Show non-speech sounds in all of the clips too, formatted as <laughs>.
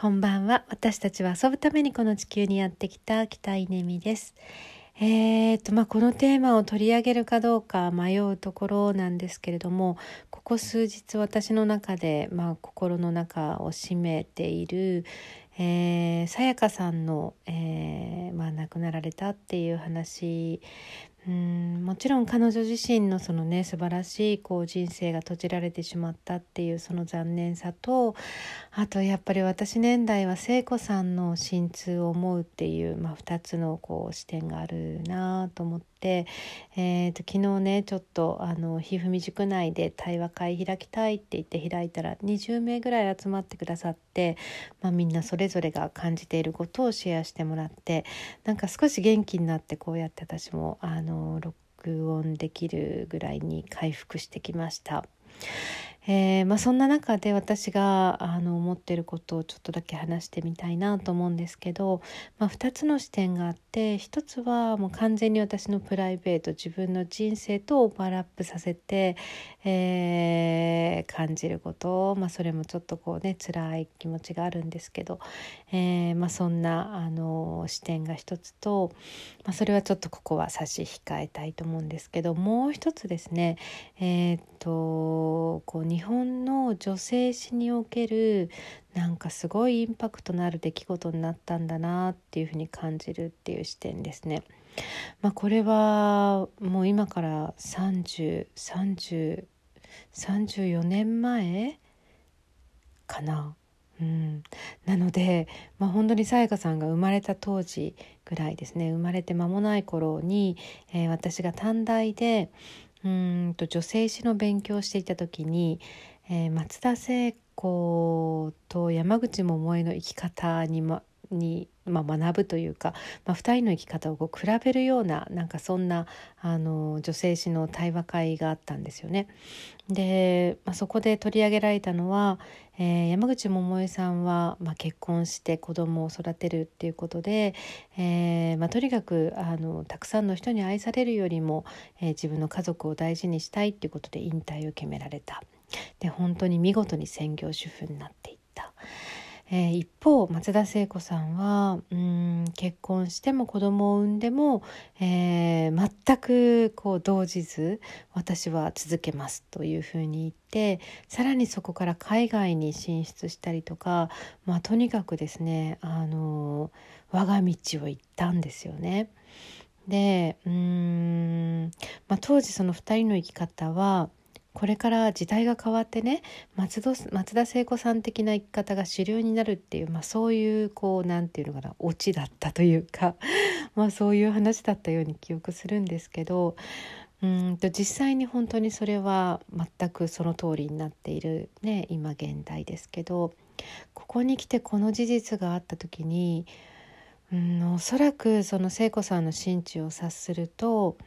こんばんは。私たちは遊ぶためにこの地球にやってきた北稲美です。えーとまあ、このテーマを取り上げるかどうか迷うところなんですけれどもここ数日私の中で、まあ、心の中を占めているさやかさんの、えーまあ、亡くなられたっていう話うんもちろん彼女自身のそのね素晴らしいこう人生が閉じられてしまったっていうその残念さとあとやっぱり私年代は聖子さんの心痛を思うっていう、まあ、2つのこう視点があるなと思って。、えーと、昨日ねちょっとあのひふみ塾内で対話会開きたいって言って開いたら20名ぐらい集まってくださって、まあ、みんなそれぞれが感じていることをシェアしてもらってなんか少し元気になってこうやって私もあの録音できるぐらいに回復してきました。えー、まあ、そんな中で私があの思ってることをちょっとだけ話してみたいなと思うんですけど、まあ、2つの視点があって1つはもう完全に私のプライベート自分の人生とオーバーラップさせて、えー、感じること、まあ、それもちょっとこうね辛い気持ちがあるんですけど、えー、まそんなあの視点が1つと、まそれはちょっとここは差し控えたいと思うんですけどもう一つですねえっとこう日本の女性史におけるなんかすごいインパクトのある出来事になったんだなっていうふうに感じるっていう視点ですね。まあ、これはもう今から303034年前かな。うん、なので、まあ、本当にさやかさんが生まれた当時ぐらいですね生まれて間もない頃に、えー、私が短大でうんと女性史の勉強をしていた時に、えー、松田聖子と山口百恵の生き方に,、ま、に、まあ、学ぶというか、まあ、2人の生き方をこう比べるようななんかそんなあの女性誌の対話会があったんですよね。で、まあ、そこで取り上げられたのは、えー、山口百恵さんは、まあ、結婚して子供を育てるっていうことで、えーまあ、とにかくあのたくさんの人に愛されるよりも、えー、自分の家族を大事にしたいっていうことで引退を決められた。で本当に見事に専業主婦になって。えー、一方松田聖子さんはうん結婚しても子供を産んでも、えー、全くこう動じず私は続けますというふうに言ってさらにそこから海外に進出したりとか、まあ、とにかくですねあの我が道を行ったんですよね。でうん、まあ、当時その2人の生き方はこれから時代が変わってね松戸松田聖子さん的な生き方が主流になるっていう、まあ、そういうこう何て言うのかなオチだったというか <laughs> まあそういう話だったように記憶するんですけどうんと実際に本当にそれは全くその通りになっているね今現代ですけどここに来てこの事実があった時にうんおそらくその聖子さんの心中を察すると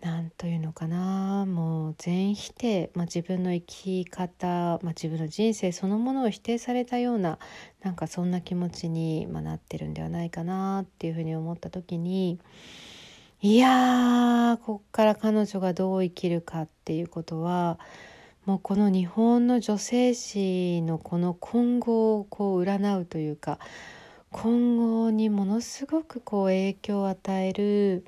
何というのかな。もう全否定、まあ、自分の生き方、まあ、自分の人生そのものを否定されたようななんかそんな気持ちに、まあ、なってるんではないかなっていうふうに思った時にいやーこっから彼女がどう生きるかっていうことはもうこの日本の女性史のこの今後をこう占うというか今後にものすごくこう影響を与える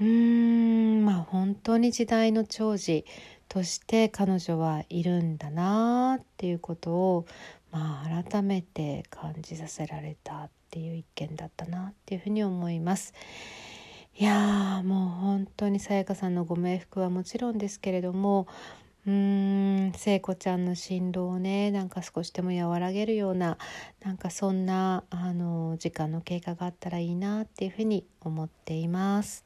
うーんまあ本当に時代の寵児として彼女はいるんだなっていうことを、まあ、改めて感じさせられたっていう一件だったなっていうふうに思います。いやもう本当にさやかさんのご冥福はもちろんですけれどもうーん聖子ちゃんの心労をねなんか少しでも和らげるようななんかそんなあの時間の経過があったらいいなっていうふうに思っています。